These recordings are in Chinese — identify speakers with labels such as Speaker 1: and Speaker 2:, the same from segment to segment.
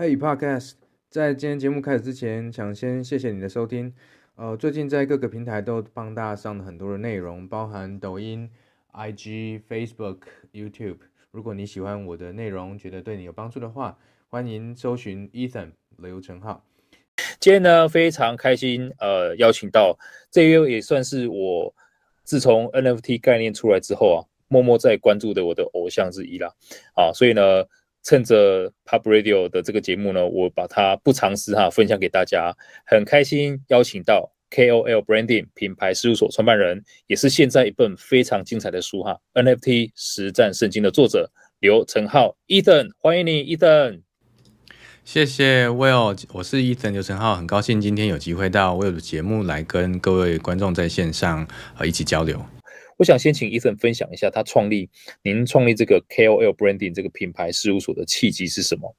Speaker 1: Hey Podcast，在今天节目开始之前，想先谢谢你的收听。呃，最近在各个平台都帮大家上了很多的内容，包含抖音、IG、Facebook、YouTube。如果你喜欢我的内容，觉得对你有帮助的话，欢迎搜寻 Ethan 刘成浩。
Speaker 2: 今天呢，非常开心，呃，邀请到这一位也算是我自从 NFT 概念出来之后啊，默默在关注的我的偶像之一啦。啊，所以呢。趁着 Pub Radio 的这个节目呢，我把它不藏私哈分享给大家，很开心邀请到 KOL Branding 品牌事务所创办人，也是现在一本非常精彩的书哈。NFT 实战圣经的作者刘成浩。Ethan，欢迎你 Ethan。
Speaker 1: 谢谢 Will，我是 Ethan 刘成浩，很高兴今天有机会到 Will 的节目来跟各位观众在线上呃一起交流。
Speaker 2: 我想先请 Ethan 分享一下他创立，您创立这个 KOL Branding 这个品牌事务所的契机是什么？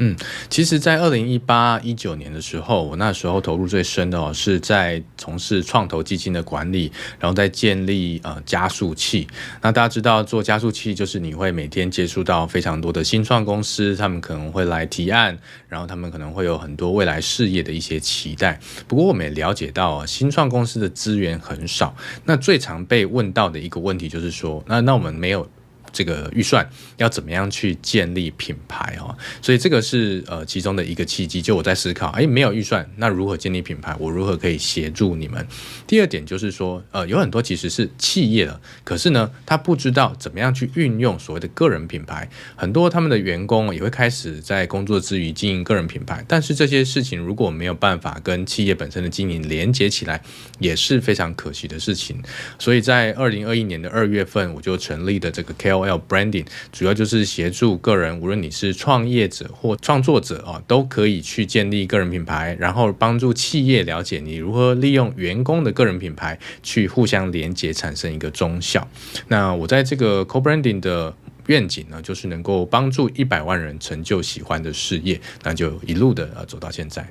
Speaker 1: 嗯，其实，在二零一八一九年的时候，我那时候投入最深的哦，是在从事创投基金的管理，然后在建立呃加速器。那大家知道，做加速器就是你会每天接触到非常多的新创公司，他们可能会来提案，然后他们可能会有很多未来事业的一些期待。不过，我们也了解到啊，新创公司的资源很少。那最常被问到的一个问题就是说，那那我们没有。这个预算要怎么样去建立品牌哦？所以这个是呃其中的一个契机。就我在思考，哎，没有预算，那如何建立品牌？我如何可以协助你们？第二点就是说，呃，有很多其实是企业的，可是呢，他不知道怎么样去运用所谓的个人品牌。很多他们的员工也会开始在工作之余经营个人品牌，但是这些事情如果没有办法跟企业本身的经营连接起来，也是非常可惜的事情。所以在二零二一年的二月份，我就成立的这个 KOL。KOL Branding 主要就是协助个人，无论你是创业者或创作者啊，都可以去建立个人品牌，然后帮助企业了解你如何利用员工的个人品牌去互相连接，产生一个综效。那我在这个 Co-Branding 的愿景呢，就是能够帮助一百万人成就喜欢的事业，那就一路的呃走到现在。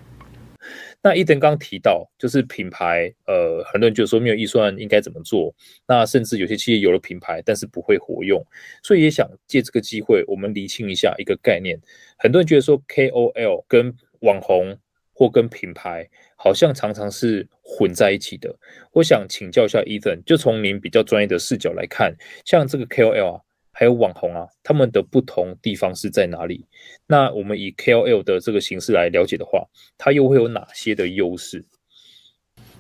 Speaker 2: 那 Ethan 刚提到，就是品牌，呃，很多人就说没有预算应该怎么做？那甚至有些企业有了品牌，但是不会活用，所以也想借这个机会，我们厘清一下一个概念。很多人觉得说 KOL 跟网红或跟品牌好像常常是混在一起的。我想请教一下 Ethan，就从您比较专业的视角来看，像这个 KOL 啊。还有网红啊，他们的不同地方是在哪里？那我们以 KOL 的这个形式来了解的话，它又会有哪些的优势？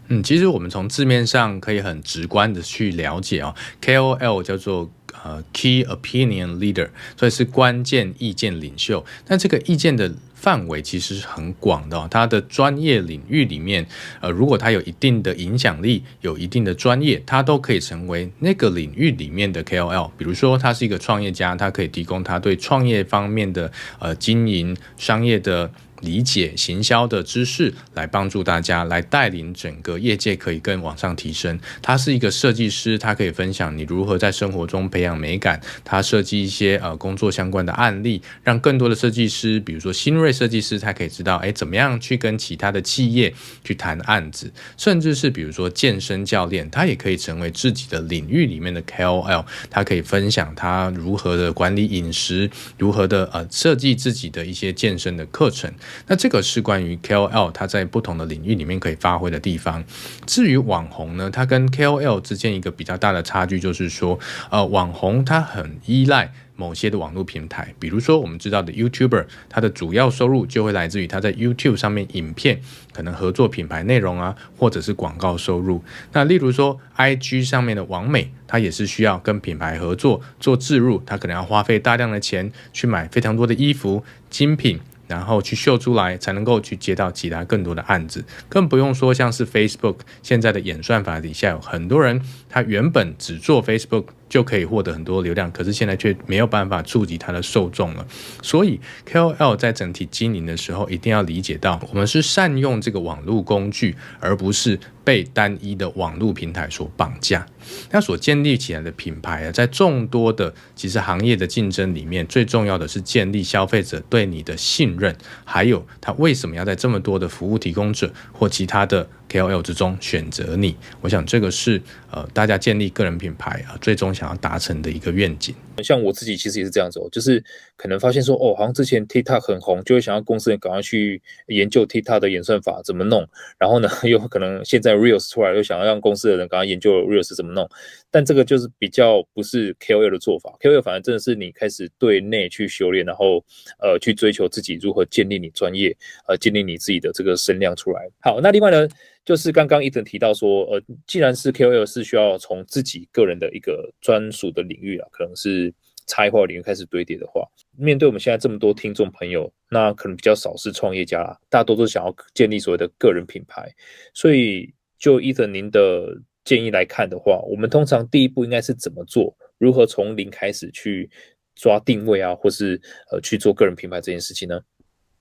Speaker 1: 嗯，其实我们从字面上可以很直观的去了解啊，KOL 叫做。呃，Key Opinion Leader，所以是关键意见领袖。但这个意见的范围其实是很广的哦，他的专业领域里面，呃，如果他有一定的影响力，有一定的专业，他都可以成为那个领域里面的 KOL。比如说，他是一个创业家，他可以提供他对创业方面的呃经营商业的。理解行销的知识，来帮助大家，来带领整个业界可以更往上提升。他是一个设计师，他可以分享你如何在生活中培养美感。他设计一些呃工作相关的案例，让更多的设计师，比如说新锐设计师，他可以知道哎怎么样去跟其他的企业去谈案子，甚至是比如说健身教练，他也可以成为自己的领域里面的 KOL，他可以分享他如何的管理饮食，如何的呃设计自己的一些健身的课程。那这个是关于 KOL 它在不同的领域里面可以发挥的地方。至于网红呢，它跟 KOL 之间一个比较大的差距就是说，呃，网红它很依赖某些的网络平台，比如说我们知道的 YouTuber，它的主要收入就会来自于他在 YouTube 上面影片可能合作品牌内容啊，或者是广告收入。那例如说 IG 上面的网美，它也是需要跟品牌合作做置入，它可能要花费大量的钱去买非常多的衣服精品。然后去秀出来，才能够去接到其他更多的案子，更不用说像是 Facebook 现在的演算法底下有很多人，他原本只做 Facebook 就可以获得很多流量，可是现在却没有办法触及他的受众了。所以 KOL 在整体经营的时候，一定要理解到，我们是善用这个网络工具，而不是被单一的网络平台所绑架。那所建立起来的品牌啊，在众多的其实行业的竞争里面，最重要的是建立消费者对你的信任，还有他为什么要在这么多的服务提供者或其他的 KOL 之中选择你。我想这个是呃大家建立个人品牌啊最终想要达成的一个愿景。
Speaker 2: 像我自己其实也是这样子哦，就是可能发现说哦，好像之前 TikTok 很红，就会想要公司人赶快去研究 TikTok 的演算法怎么弄。然后呢，又可能现在 Reels 出来，又想要让公司的人赶快研究 Reels 怎么弄。但这个就是比较不是 KOL 的做法，KOL 反而真的是你开始对内去修炼，然后呃去追求自己如何建立你专业，呃建立你自己的这个声量出来。好，那另外呢，就是刚刚伊藤提到说，呃，既然是 KOL 是需要从自己个人的一个专属的领域啊，可能是差异化领域开始堆叠的话，面对我们现在这么多听众朋友，那可能比较少是创业家，大多都想要建立所谓的个人品牌，所以就伊藤您的。建议来看的话，我们通常第一步应该是怎么做？如何从零开始去抓定位啊，或是呃去做个人品牌这件事情呢？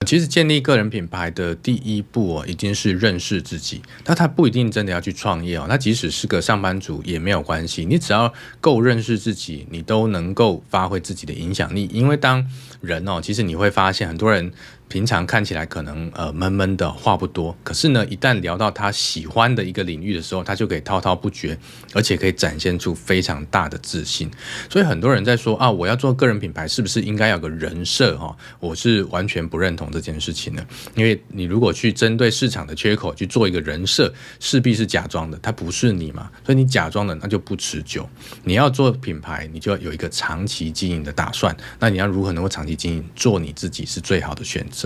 Speaker 1: 其实建立个人品牌的第一步哦，已经是认识自己。那他不一定真的要去创业哦，他即使是个上班族也没有关系。你只要够认识自己，你都能够发挥自己的影响力。因为当人哦，其实你会发现很多人。平常看起来可能呃闷闷的话不多，可是呢，一旦聊到他喜欢的一个领域的时候，他就可以滔滔不绝，而且可以展现出非常大的自信。所以很多人在说啊，我要做个人品牌，是不是应该有个人设哈？我是完全不认同这件事情的，因为你如果去针对市场的缺口去做一个人设，势必是假装的，他不是你嘛，所以你假装的那就不持久。你要做品牌，你就要有一个长期经营的打算。那你要如何能够长期经营？做你自己是最好的选择。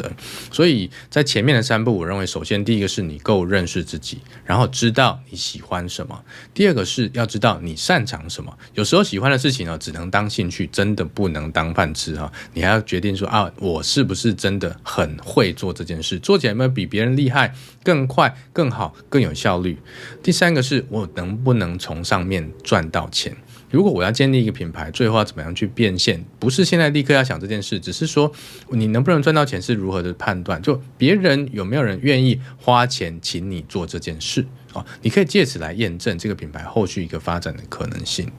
Speaker 1: 所以在前面的三步，我认为首先第一个是你够认识自己，然后知道你喜欢什么；第二个是要知道你擅长什么。有时候喜欢的事情呢，只能当兴趣，真的不能当饭吃哈。你还要决定说啊，我是不是真的很会做这件事，做起来有没有比别人厉害、更快、更好、更有效率？第三个是我能不能从上面赚到钱。如果我要建立一个品牌，最后要怎么样去变现？不是现在立刻要想这件事，只是说你能不能赚到钱是如何的判断？就别人有没有人愿意花钱请你做这件事？哦，你可以借此来验证这个品牌后续一个发展的可能性。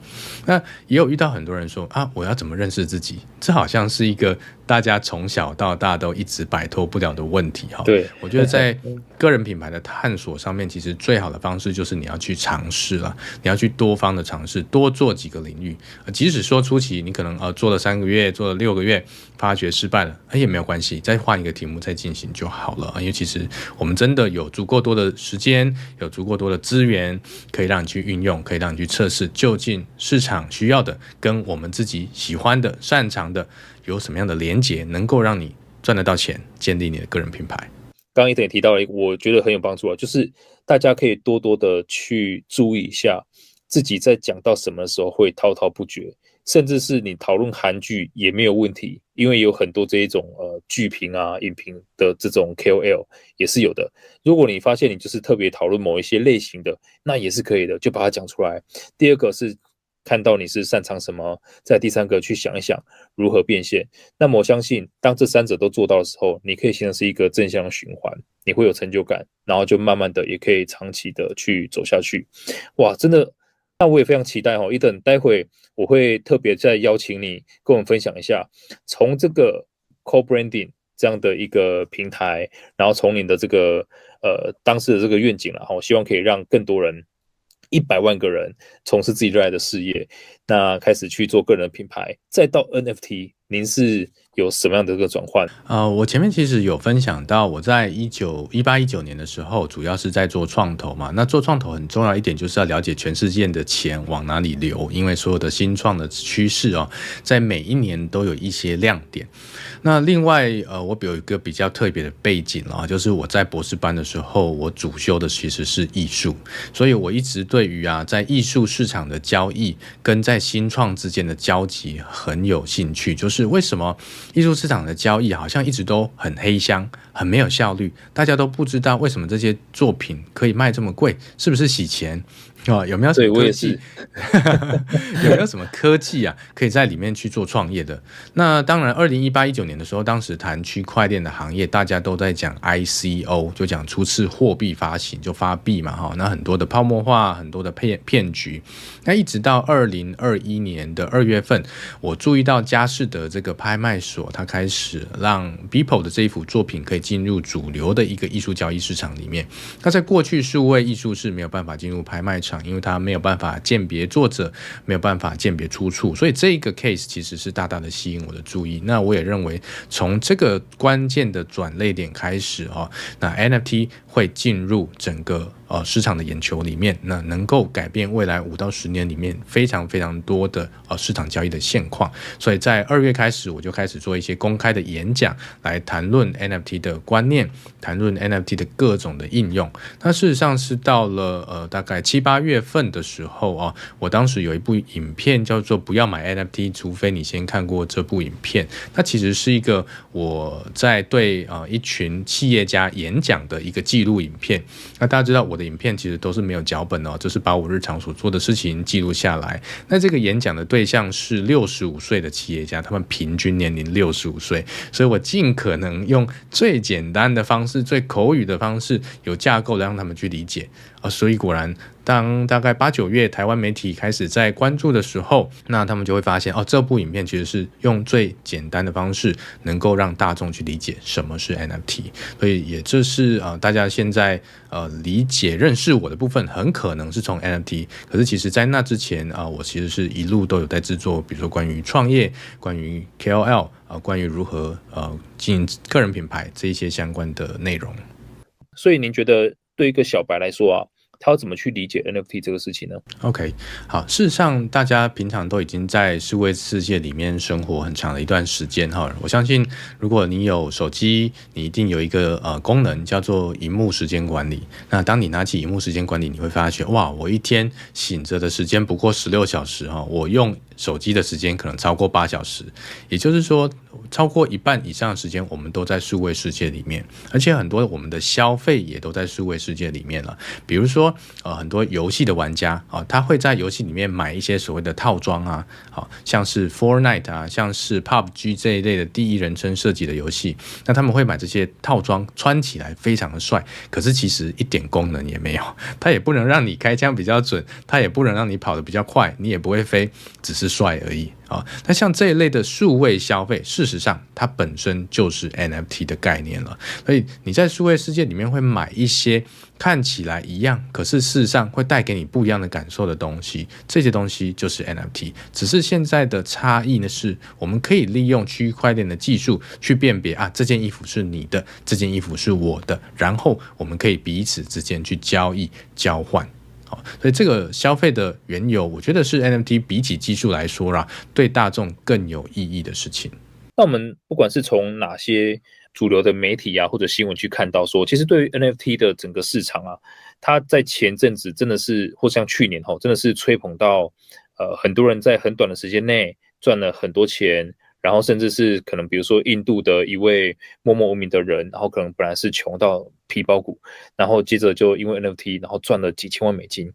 Speaker 1: 那也有遇到很多人说啊，我要怎么认识自己？这好像是一个大家从小到大都一直摆脱不了的问题哈。
Speaker 2: 对，
Speaker 1: 我觉得在 个人品牌的探索上面，其实最好的方式就是你要去尝试了，你要去多方的尝试，多做几个领域。即使说初期你可能呃做了三个月，做了六个月，发觉失败了，哎也没有关系，再换一个题目再进行就好了。因为其实我们真的有足够多的时间，有足够多的资源，可以让你去运用，可以让你去测试，究竟市场需要的跟我们自己喜欢的、擅长的有什么样的连结，能够让你赚得到钱，建立你的个人品牌。
Speaker 2: 刚刚一点也提到了，我觉得很有帮助啊，就是大家可以多多的去注意一下自己在讲到什么时候会滔滔不绝。甚至是你讨论韩剧也没有问题，因为有很多这一种呃剧评啊、影评的这种 KOL 也是有的。如果你发现你就是特别讨论某一些类型的，那也是可以的，就把它讲出来。第二个是看到你是擅长什么，在第三个去想一想如何变现。那么我相信，当这三者都做到的时候，你可以形成是一个正向循环，你会有成就感，然后就慢慢的也可以长期的去走下去。哇，真的。那我也非常期待哈一等待会我会特别再邀请你跟我们分享一下，从这个 Co-branding 这样的一个平台，然后从你的这个呃当时的这个愿景了哈，我希望可以让更多人一百万个人从事自己热爱的事业，那开始去做个人品牌，再到 NFT，您是？有什么样的一个转换？
Speaker 1: 呃，我前面其实有分享到，我在一九一八一九年的时候，主要是在做创投嘛。那做创投很重要一点，就是要了解全世界的钱往哪里流，因为所有的新创的趋势哦，在每一年都有一些亮点。那另外，呃，我有一个比较特别的背景啊，就是我在博士班的时候，我主修的其实是艺术，所以我一直对于啊，在艺术市场的交易跟在新创之间的交集很有兴趣，就是为什么？艺术市场的交易好像一直都很黑箱，很没有效率，大家都不知道为什么这些作品可以卖这么贵，是不是洗钱？哦，有没有什么科技？有没有什么科技啊，可以在里面去做创业的？那当然，二零一八一九年的时候，当时谈区块链的行业，大家都在讲 ICO，就讲初次货币发行，就发币嘛，哈。那很多的泡沫化，很多的骗骗局。那一直到二零二一年的二月份，我注意到佳士得这个拍卖所，它开始让 Beeple 的这一幅作品可以进入主流的一个艺术交易市场里面。那在过去，数位艺术是没有办法进入拍卖场，因为它没有办法鉴别作者，没有办法鉴别出处，所以这个 case 其实是大大的吸引我的注意。那我也认为，从这个关键的转类点开始哈，那 NFT 会进入整个。呃，市场的眼球里面，那能够改变未来五到十年里面非常非常多的呃市场交易的现况。所以在二月开始，我就开始做一些公开的演讲，来谈论 NFT 的观念，谈论 NFT 的各种的应用。那事实上是到了呃大概七八月份的时候啊，我当时有一部影片叫做《不要买 NFT，除非你先看过这部影片》。它其实是一个我在对呃一群企业家演讲的一个记录影片。那大家知道我的。影片其实都是没有脚本哦，就是把我日常所做的事情记录下来。那这个演讲的对象是六十五岁的企业家，他们平均年龄六十五岁，所以我尽可能用最简单的方式、最口语的方式，有架构的让他们去理解啊。所以果然。当大概八九月台湾媒体开始在关注的时候，那他们就会发现哦，这部影片其实是用最简单的方式，能够让大众去理解什么是 NFT。所以也就是呃，大家现在呃理解认识我的部分，很可能是从 NFT。可是其实在那之前啊、我其实是一路都有在制作，比如说关于创业、关于 KOL 啊、关于如何呃经营个人品牌这一些相关的内容。
Speaker 2: 所以您觉得对一个小白来说啊？他要怎么去理解 NFT 这个事情呢
Speaker 1: ？OK，好，事实上，大家平常都已经在数位世界里面生活很长的一段时间哈。我相信，如果你有手机，你一定有一个呃功能叫做荧幕时间管理。那当你拿起荧幕时间管理，你会发现，哇，我一天醒着的时间不过十六小时哈，我用手机的时间可能超过八小时，也就是说，超过一半以上的时间我们都在数位世界里面，而且很多我们的消费也都在数位世界里面了。比如说，呃，很多游戏的玩家啊，他会在游戏里面买一些所谓的套装啊，好像是 Fortnite 啊，像是 PUBG 这一类的第一人称射击的游戏，那他们会买这些套装，穿起来非常的帅，可是其实一点功能也没有，它也不能让你开枪比较准，它也不能让你跑得比较快，你也不会飞，只是。帅而已啊！那像这一类的数位消费，事实上它本身就是 NFT 的概念了。所以你在数位世界里面会买一些看起来一样，可是事实上会带给你不一样的感受的东西，这些东西就是 NFT。只是现在的差异呢，是我们可以利用区块链的技术去辨别啊，这件衣服是你的，这件衣服是我的，然后我们可以彼此之间去交易交换。所以这个消费的缘由，我觉得是 NFT 比起技术来说啦，对大众更有意义的事情。
Speaker 2: 那我们不管是从哪些主流的媒体啊，或者新闻去看到说，其实对于 NFT 的整个市场啊，它在前阵子真的是，或像去年哈，真的是吹捧到，呃，很多人在很短的时间内赚了很多钱。然后甚至是可能，比如说印度的一位默默无名的人，然后可能本来是穷到皮包骨，然后接着就因为 NFT，然后赚了几千万美金。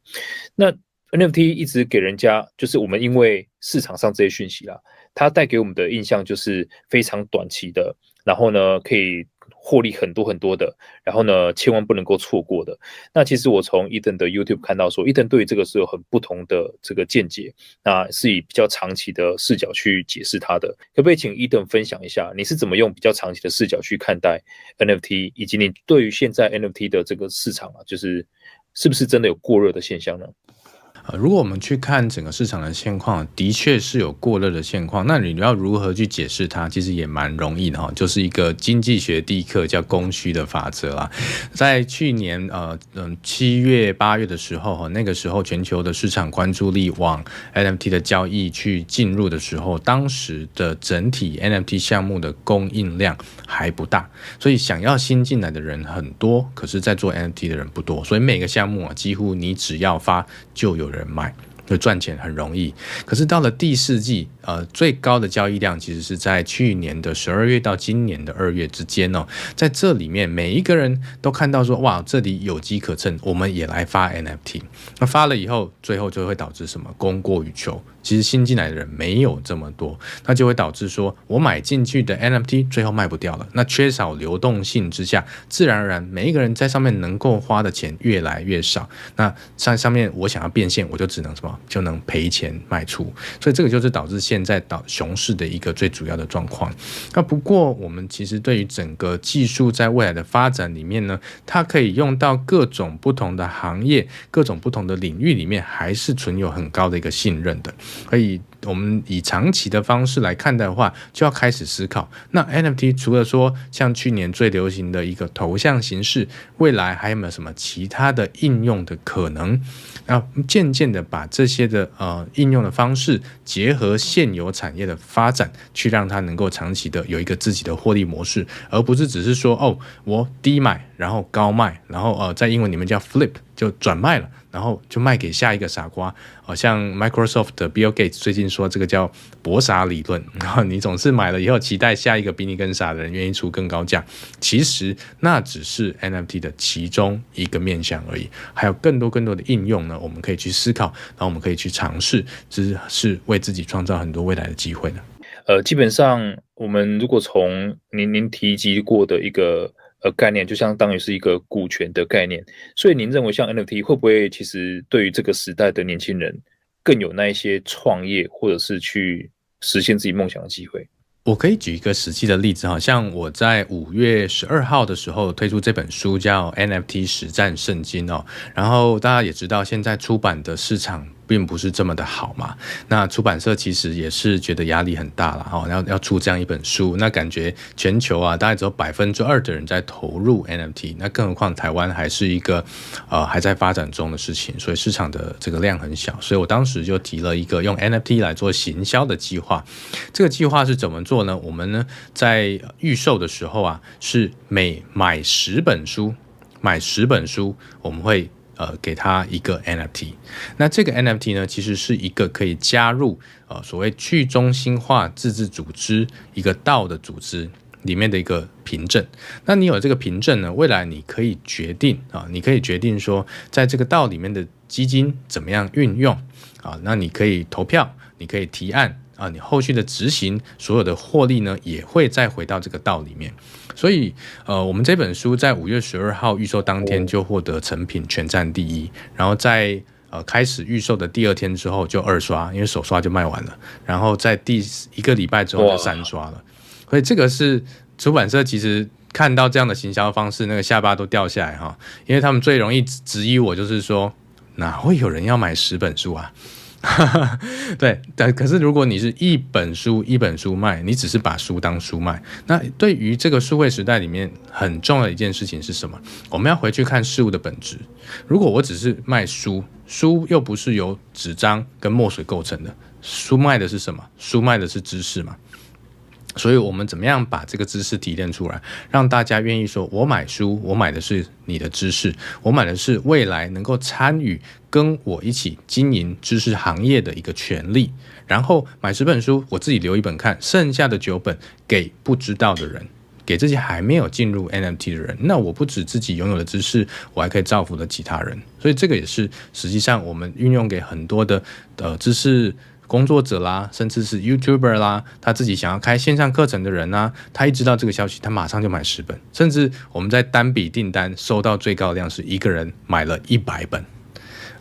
Speaker 2: 那 NFT 一直给人家就是我们因为市场上这些讯息啦，它带给我们的印象就是非常短期的，然后呢可以。获利很多很多的，然后呢，千万不能够错过的。那其实我从伊登的 YouTube 看到说伊登对于这个是有很不同的这个见解，那是以比较长期的视角去解释它的。可不可以请伊登分享一下，你是怎么用比较长期的视角去看待 NFT，以及你对于现在 NFT 的这个市场啊，就是是不是真的有过热的现象呢？
Speaker 1: 如果我们去看整个市场的现况，的确是有过热的现况。那你要如何去解释它？其实也蛮容易的哈，就是一个经济学第一课叫供需的法则啦。在去年呃嗯七月八月的时候哈，那个时候全球的市场关注力往 NFT 的交易去进入的时候，当时的整体 NFT 项目的供应量还不大，所以想要新进来的人很多，可是在做 NFT 的人不多，所以每个项目啊，几乎你只要发就有人。人脉就赚钱很容易，可是到了第四季，呃，最高的交易量其实是在去年的十二月到今年的二月之间哦，在这里面每一个人都看到说，哇，这里有机可乘，我们也来发 NFT。那发了以后，最后就会导致什么？供过于求。其实新进来的人没有这么多，那就会导致说我买进去的 NFT 最后卖不掉了。那缺少流动性之下，自然而然每一个人在上面能够花的钱越来越少。那上上面我想要变现，我就只能什么，就能赔钱卖出。所以这个就是导致现在导熊市的一个最主要的状况。那不过我们其实对于整个技术在未来的发展里面呢，它可以用到各种不同的行业、各种不同的领域里面，还是存有很高的一个信任的。可以我们以长期的方式来看待的话，就要开始思考，那 NFT 除了说像去年最流行的一个头像形式，未来还有没有什么其他的应用的可能？然后渐渐的把这些的呃应用的方式结合现有产业的发展，去让它能够长期的有一个自己的获利模式，而不是只是说哦，我低买然后高卖，然后呃在英文里面叫 flip 就转卖了。然后就卖给下一个傻瓜，好像 Microsoft 的 Bill Gates 最近说这个叫博傻理论，然后你总是买了以后期待下一个比你更傻的人愿意出更高价，其实那只是 NFT 的其中一个面向而已，还有更多更多的应用呢，我们可以去思考，然后我们可以去尝试，只是为自己创造很多未来的机会呢。
Speaker 2: 呃，基本上我们如果从您您提及过的一个。呃，概念就相当于是一个股权的概念，所以您认为像 NFT 会不会其实对于这个时代的年轻人更有那一些创业或者是去实现自己梦想的机会？
Speaker 1: 我可以举一个实际的例子哈，像我在五月十二号的时候推出这本书叫 NFT 实战圣经哦，然后大家也知道现在出版的市场。并不是这么的好嘛，那出版社其实也是觉得压力很大了哈，要要出这样一本书，那感觉全球啊大概只有百分之二的人在投入 NFT，那更何况台湾还是一个呃还在发展中的事情，所以市场的这个量很小，所以我当时就提了一个用 NFT 来做行销的计划。这个计划是怎么做呢？我们呢在预售的时候啊，是每买十本书，买十本书我们会。呃，给他一个 NFT，那这个 NFT 呢，其实是一个可以加入呃所谓去中心化自治组织一个道的组织里面的一个凭证。那你有这个凭证呢，未来你可以决定啊，你可以决定说，在这个道里面的基金怎么样运用啊，那你可以投票，你可以提案。啊，你后续的执行所有的获利呢，也会再回到这个道里面。所以，呃，我们这本书在五月十二号预售当天就获得成品全站第一，然后在呃开始预售的第二天之后就二刷，因为首刷就卖完了，然后在第一个礼拜之后就三刷了。所以这个是出版社其实看到这样的行销方式，那个下巴都掉下来哈，因为他们最容易质疑我，就是说哪会有人要买十本书啊？哈 哈对，但可是如果你是一本书一本书卖，你只是把书当书卖，那对于这个数位时代里面很重要的一件事情是什么？我们要回去看事物的本质。如果我只是卖书，书又不是由纸张跟墨水构成的，书卖的是什么？书卖的是知识嘛。所以，我们怎么样把这个知识提炼出来，让大家愿意说：“我买书，我买的是你的知识，我买的是未来能够参与跟我一起经营知识行业的一个权利。”然后买十本书，我自己留一本看，剩下的九本给不知道的人，给这些还没有进入 NFT 的人。那我不止自己拥有的知识，我还可以造福了其他人。所以，这个也是实际上我们运用给很多的呃知识。工作者啦，甚至是 YouTuber 啦，他自己想要开线上课程的人呐，他一知道这个消息，他马上就买十本，甚至我们在单笔订单收到最高量是一个人买了一百本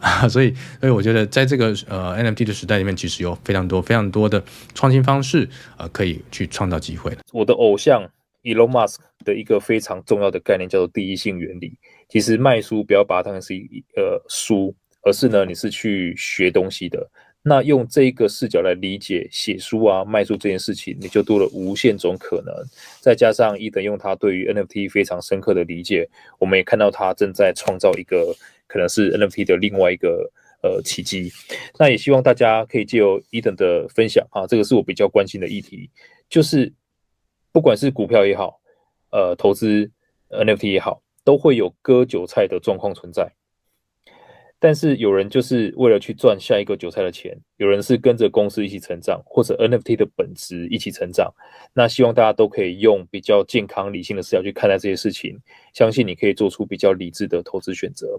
Speaker 1: 啊，所以，所以我觉得在这个呃 NFT 的时代里面，其实有非常多非常多的创新方式，呃，可以去创造机会。
Speaker 2: 我的偶像 Elon Musk 的一个非常重要的概念叫做第一性原理。其实卖书不要把它当成是一呃书，而是呢，你是去学东西的。那用这个视角来理解写书啊、卖书这件事情，你就多了无限种可能。再加上伊登用他对于 NFT 非常深刻的理解，我们也看到他正在创造一个可能是 NFT 的另外一个呃奇迹。那也希望大家可以借由伊登的分享啊，这个是我比较关心的议题，就是不管是股票也好，呃，投资 NFT 也好，都会有割韭菜的状况存在。但是有人就是为了去赚下一个韭菜的钱，有人是跟着公司一起成长，或者 NFT 的本质一起成长。那希望大家都可以用比较健康、理性的视角去看待这些事情，相信你可以做出比较理智的投资选择。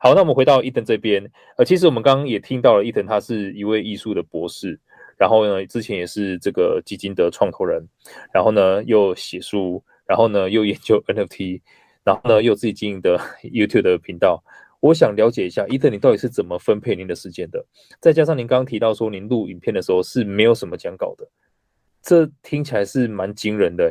Speaker 2: 好，那我们回到伊藤这边，呃，其实我们刚刚也听到了，伊藤他是一位艺术的博士，然后呢，之前也是这个基金的创投人，然后呢又写书，然后呢又研究 NFT，然后呢又自己经营的 YouTube 的频道。我想了解一下，伊藤，你到底是怎么分配您的时间的？再加上您刚刚提到说，您录影片的时候是没有什么讲稿的，这听起来是蛮惊人的。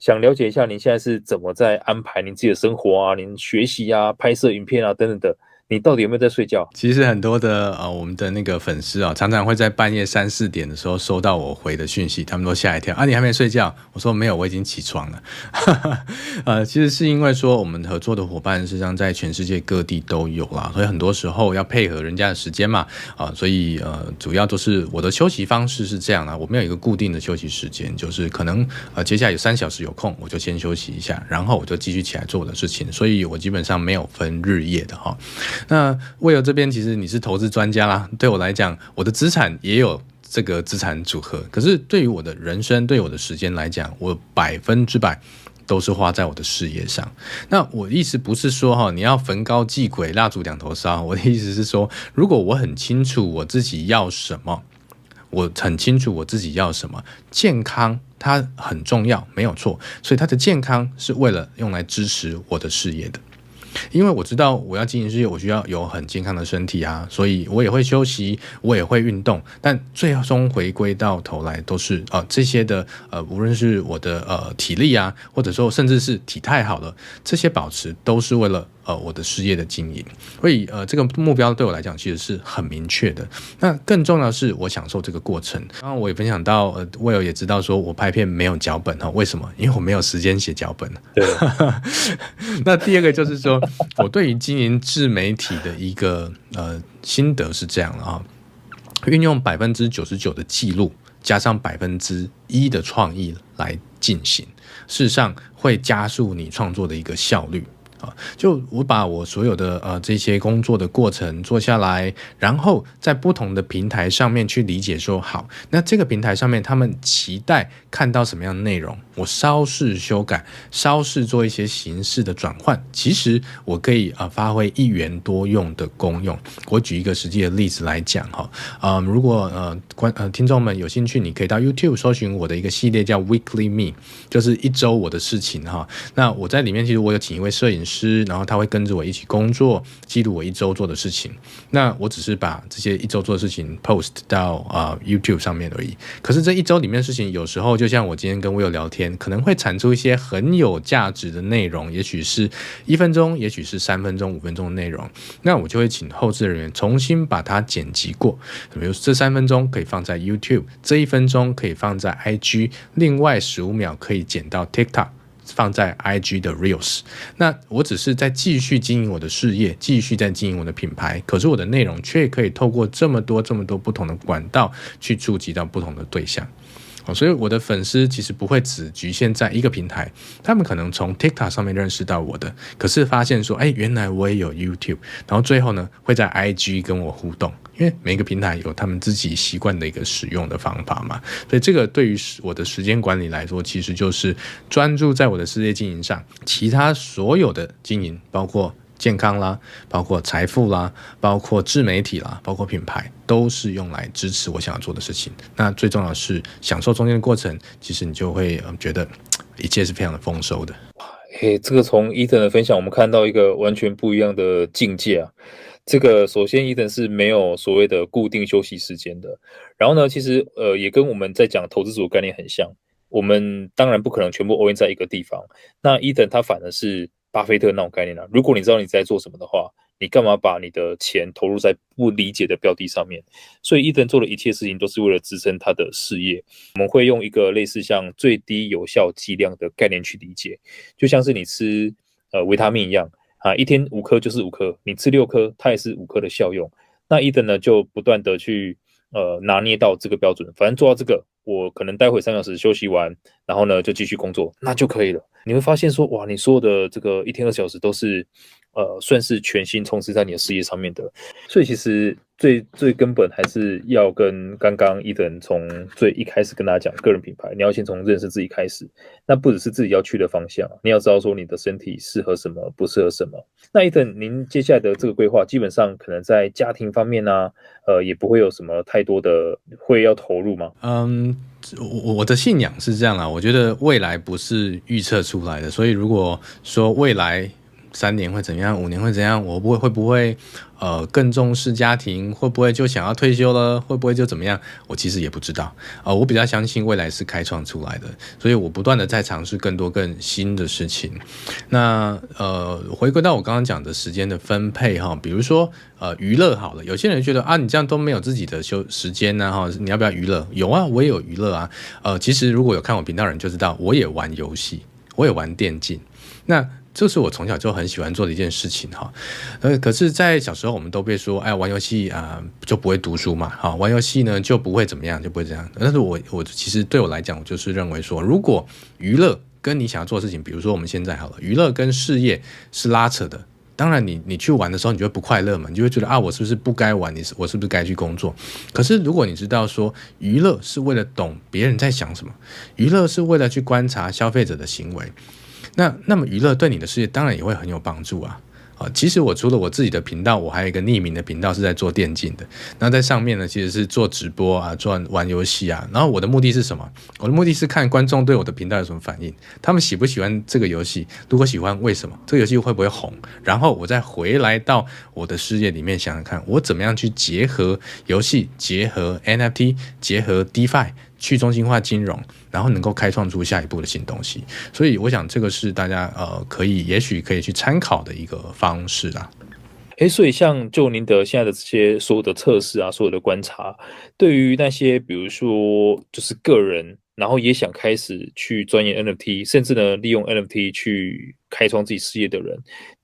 Speaker 2: 想了解一下，您现在是怎么在安排您自己的生活啊？您学习啊、拍摄影片啊等等的。你到底有没有在睡觉？
Speaker 1: 其实很多的呃，我们的那个粉丝啊，常常会在半夜三四点的时候收到我回的讯息，他们都吓一跳啊！你还没睡觉？我说没有，我已经起床了。呃，其实是因为说我们合作的伙伴实际上在全世界各地都有啦，所以很多时候要配合人家的时间嘛啊、所以呃，主要都是我的休息方式是这样啊，我没有一个固定的休息时间，就是可能呃接下来有三小时有空，我就先休息一下，然后我就继续起来做我的事情，所以我基本上没有分日夜的哈。那 Will 这边其实你是投资专家啦，对我来讲，我的资产也有这个资产组合。可是对于我的人生，对我的时间来讲，我百分之百都是花在我的事业上。那我意思不是说哈，你要焚高忌鬼，蜡烛两头烧。我的意思是说，如果我很清楚我自己要什么，我很清楚我自己要什么，健康它很重要，没有错。所以它的健康是为了用来支持我的事业的。因为我知道我要经营事业，我需要有很健康的身体啊，所以我也会休息，我也会运动，但最终回归到头来都是呃这些的呃，无论是我的呃体力啊，或者说甚至是体态好了，这些保持都是为了。呃，我的事业的经营，所以呃，这个目标对我来讲其实是很明确的。那更重要的是，我享受这个过程。然后我也分享到，呃，Will 也知道说我拍片没有脚本哈，为什么？因为我没有时间写脚本。对。那第二个就是说，我对于经营自媒体的一个呃心得是这样的啊，运用百分之九十九的记录，加上百分之一的创意来进行，事实上会加速你创作的一个效率。啊，就我把我所有的呃这些工作的过程做下来，然后在不同的平台上面去理解说，好，那这个平台上面他们期待看到什么样的内容，我稍事修改，稍事做一些形式的转换，其实我可以啊、呃、发挥一元多用的功用。我举一个实际的例子来讲哈，啊、如果呃观呃听众们有兴趣，你可以到 YouTube 搜寻我的一个系列叫 Weekly Me，就是一周我的事情哈。那我在里面其实我有请一位摄影师。然后他会跟着我一起工作，记录我一周做的事情。那我只是把这些一周做的事情 post 到啊、呃、YouTube 上面而已。可是这一周里面的事情，有时候就像我今天跟 Will 聊天，可能会产出一些很有价值的内容，也许是一分钟，也许是三分钟、五分钟的内容。那我就会请后制人员重新把它剪辑过。比如这三分钟可以放在 YouTube，这一分钟可以放在 IG，另外十五秒可以剪到 TikTok。放在 IG 的 Reels，那我只是在继续经营我的事业，继续在经营我的品牌，可是我的内容却可以透过这么多、这么多不同的管道去触及到不同的对象。哦所以我的粉丝其实不会只局限在一个平台，他们可能从 TikTok 上面认识到我的，可是发现说，哎，原来我也有 YouTube，然后最后呢，会在 IG 跟我互动。因为每个平台有他们自己习惯的一个使用的方法嘛，所以这个对于我的时间管理来说，其实就是专注在我的事业经营上，其他所有的经营，包括健康啦，包括财富啦，包括自媒体啦，包括品牌，都是用来支持我想要做的事情。那最重要的是享受中间的过程，其实你就会觉得一切是非常的丰收的。
Speaker 2: 嘿，这个从伊藤的分享，我们看到一个完全不一样的境界啊。这个首先，伊藤是没有所谓的固定休息时间的。然后呢，其实呃，也跟我们在讲投资组的概念很像。我们当然不可能全部 all in 在一个地方。那伊藤他反而是巴菲特那种概念啊。如果你知道你在做什么的话，你干嘛把你的钱投入在不理解的标的上面？所以伊藤做的一切事情都是为了支撑他的事业。我们会用一个类似像最低有效剂量的概念去理解，就像是你吃呃维他命一样。啊，一天五颗就是五颗，你吃六颗，它也是五颗的效用。那伊藤呢，就不断的去呃拿捏到这个标准，反正做到这个，我可能待会三小时休息完，然后呢就继续工作，那就可以了。你会发现说，哇，你所有的这个一天二小时都是。呃，算是全心充斥在你的事业上面的，所以其实最最根本还是要跟刚刚伊藤从最一开始跟大家讲个人品牌，你要先从认识自己开始。那不只是自己要去的方向，你要知道说你的身体适合什么，不适合什么。那伊藤您接下来的这个规划，基本上可能在家庭方面呢、呃，也不会有什么太多的会要投入吗？
Speaker 1: 嗯，我我的信仰是这样啦，我觉得未来不是预测出来的，所以如果说未来。三年会怎样？五年会怎样？我不会会不会呃更重视家庭？会不会就想要退休了？会不会就怎么样？我其实也不知道。呃，我比较相信未来是开创出来的，所以我不断的在尝试更多更新的事情。那呃，回归到我刚刚讲的时间的分配哈，比如说呃娱乐好了，有些人觉得啊，你这样都没有自己的休时间呢哈，你要不要娱乐？有啊，我也有娱乐啊。呃，其实如果有看我频道的人就知道，我也玩游戏，我也玩电竞。那这是我从小就很喜欢做的一件事情哈，呃，可是，在小时候我们都被说，哎，玩游戏啊、就不会读书嘛，哈，玩游戏呢就不会怎么样，就不会这样。但是我我其实对我来讲，我就是认为说，如果娱乐跟你想要做的事情，比如说我们现在好了，娱乐跟事业是拉扯的，当然你你去玩的时候，你就会不快乐嘛，你就会觉得啊，我是不是不该玩？你是我是不是该去工作？可是如果你知道说，娱乐是为了懂别人在想什么，娱乐是为了去观察消费者的行为。那那么娱乐对你的事业当然也会很有帮助啊！啊，其实我除了我自己的频道，我还有一个匿名的频道是在做电竞的。那在上面呢，其实是做直播啊，做玩游戏啊。然后我的目的是什么？我的目的是看观众对我的频道有什么反应，他们喜不喜欢这个游戏？如果喜欢，为什么？这个游戏会不会红？然后我再回来到我的事业里面想想看，我怎么样去结合游戏，结合 NFT，结合 DeFi。去中心化金融，然后能够开创出下一步的新东西，所以我想这个是大家呃可以也许可以去参考的一个方式啦。
Speaker 2: 诶，所以像就您的现在的这些所有的测试啊，所有的观察，对于那些比如说就是个人，然后也想开始去钻研 NFT，甚至呢利用 NFT 去开创自己事业的人。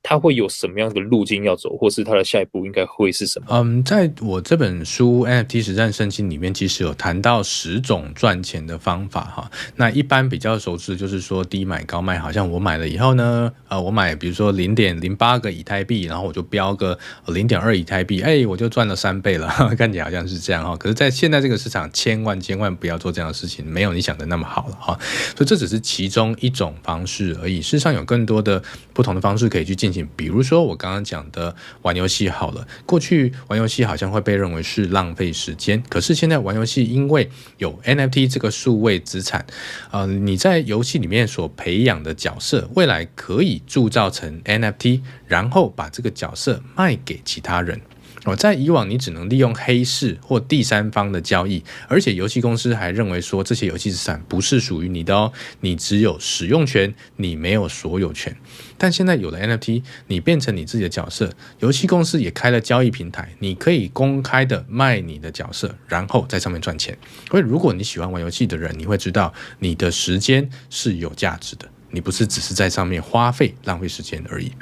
Speaker 2: 他会有什么样的路径要走，或是他的下一步应该会是什么？
Speaker 1: 嗯，在我这本书《NFT 实战圣经》里面，其实有谈到十种赚钱的方法哈。那一般比较熟知就是说低买高卖，好像我买了以后呢，呃，我买比如说零点零八个以太币，然后我就标个零点二以太币，哎，我就赚了三倍了，看起来好像是这样哈。可是，在现在这个市场，千万千万不要做这样的事情，没有你想的那么好了哈。所以这只是其中一种方式而已，事实上有更多的不同的方式可以去进行。比如说我刚刚讲的玩游戏好了，过去玩游戏好像会被认为是浪费时间，可是现在玩游戏因为有 NFT 这个数位资产，呃，你在游戏里面所培养的角色，未来可以铸造成 NFT，然后把这个角色卖给其他人。在以往你只能利用黑市或第三方的交易，而且游戏公司还认为说这些游戏资产不是属于你的哦，你只有使用权，你没有所有权。但现在有了 NFT，你变成你自己的角色，游戏公司也开了交易平台，你可以公开的卖你的角色，然后在上面赚钱。所以如果你喜欢玩游戏的人，你会知道你的时间是有价值的，你不是只是在上面花费浪费时间而已。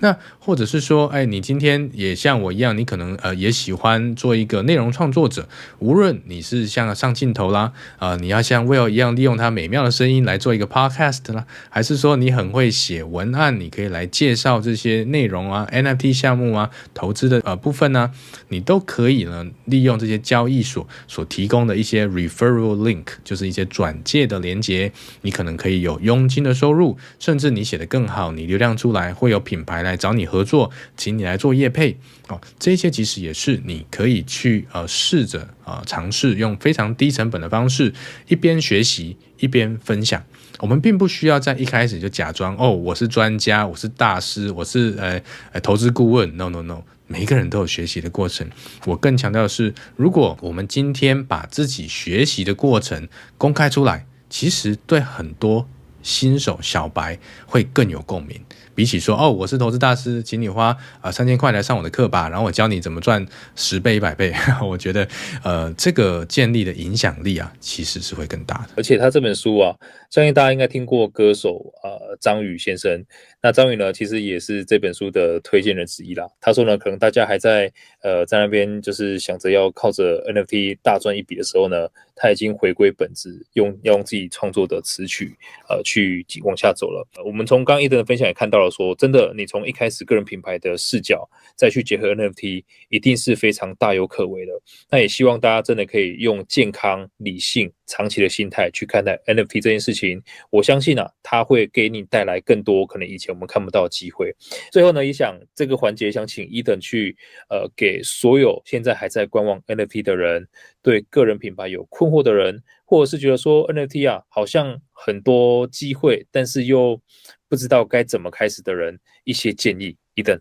Speaker 1: 那或者是说，哎，你今天也像我一样，你可能呃也喜欢做一个内容创作者。无论你是像上镜头啦，啊、呃，你要像 Will 一样利用他美妙的声音来做一个 Podcast 啦，还是说你很会写文案，你可以来介绍这些内容啊，NFT 项目啊，投资的呃部分呢、啊，你都可以呢利用这些交易所所提供的一些 Referral Link，就是一些转介的连接，你可能可以有佣金的收入，甚至你写得更好，你流量出来会有品牌来。找你合作，请你来做业配哦，这些其实也是你可以去呃试着啊尝试用非常低成本的方式，一边学习一边分享。我们并不需要在一开始就假装哦，我是专家，我是大师，我是呃呃投资顾问。No No No，每一个人都有学习的过程。我更强调的是，如果我们今天把自己学习的过程公开出来，其实对很多。新手小白会更有共鸣。比起说哦，我是投资大师，请你花啊三千块来上我的课吧，然后我教你怎么赚十倍、一百倍，我觉得呃这个建立的影响力啊，其实是会更大的。
Speaker 2: 而且他这本书啊，相信大家应该听过歌手呃张宇先生。那张宇呢，其实也是这本书的推荐人之一啦。他说呢，可能大家还在呃在那边就是想着要靠着 NFT 大赚一笔的时候呢，他已经回归本质，用要用自己创作的词曲呃去往下走了。我们从刚刚伊登的分享也看到了。说真的，你从一开始个人品牌的视角再去结合 NFT，一定是非常大有可为的。那也希望大家真的可以用健康、理性、长期的心态去看待 NFT 这件事情。我相信啊，它会给你带来更多可能以前我们看不到机会。最后呢，也想这个环节想请一等去呃，给所有现在还在观望 NFT 的人，对个人品牌有困惑的人，或者是觉得说 NFT 啊，好像很多机会，但是又不知道该怎么开始的人，一些建议，一等。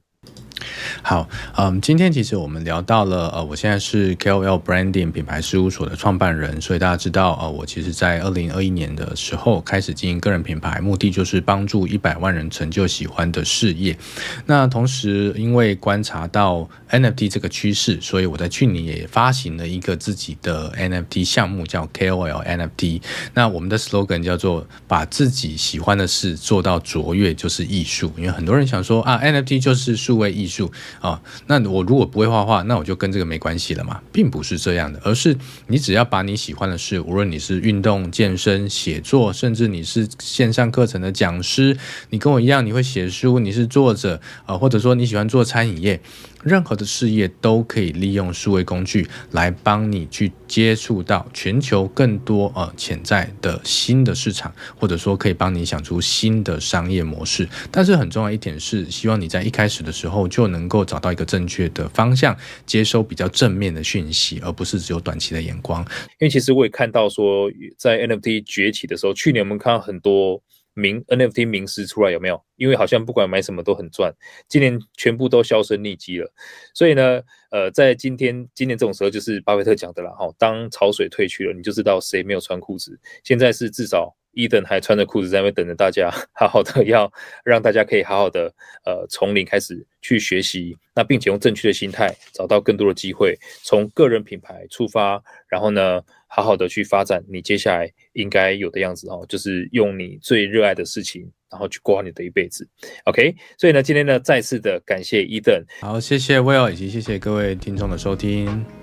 Speaker 1: 好，嗯，今天其实我们聊到了，呃，我现在是 KOL Branding 品牌事务所的创办人，所以大家知道，呃，我其实在二零二一年的时候开始经营个人品牌，目的就是帮助一百万人成就喜欢的事业。那同时，因为观察到 NFT 这个趋势，所以我在去年也发行了一个自己的 NFT 项目，叫 KOL NFT。那我们的 slogan 叫做“把自己喜欢的事做到卓越就是艺术”，因为很多人想说啊，NFT 就是数位艺术。啊、那我如果不会画画，那我就跟这个没关系了嘛，并不是这样的，而是你只要把你喜欢的事，无论你是运动、健身、写作，甚至你是线上课程的讲师，你跟我一样，你会写书，你是作者啊、或者说你喜欢做餐饮业。任何的事业都可以利用数位工具来帮你去接触到全球更多呃潜在的新的市场，或者说可以帮你想出新的商业模式。但是很重要一点是，希望你在一开始的时候就能够找到一个正确的方向，接收比较正面的讯息，而不是只有短期的眼光。
Speaker 2: 因为其实我也看到说，在 NFT 崛起的时候，去年我们看到很多。名 NFT 名师出来有没有？因为好像不管买什么都很赚，今年全部都销声匿迹了。所以呢，呃，在今天今年这种时候，就是巴菲特讲的啦，哈，当潮水退去了，你就知道谁没有穿裤子。现在是至少。伊登还穿着裤子在那边等着大家，好好的要让大家可以好好的呃从零开始去学习，那并且用正确的心态找到更多的机会，从个人品牌出发，然后呢好好的去发展你接下来应该有的样子哦，就是用你最热爱的事情，然后去过你的一辈子。OK，所以呢今天呢再次的感谢伊登，
Speaker 1: 好，谢谢 Will 以及谢谢各位听众的收听。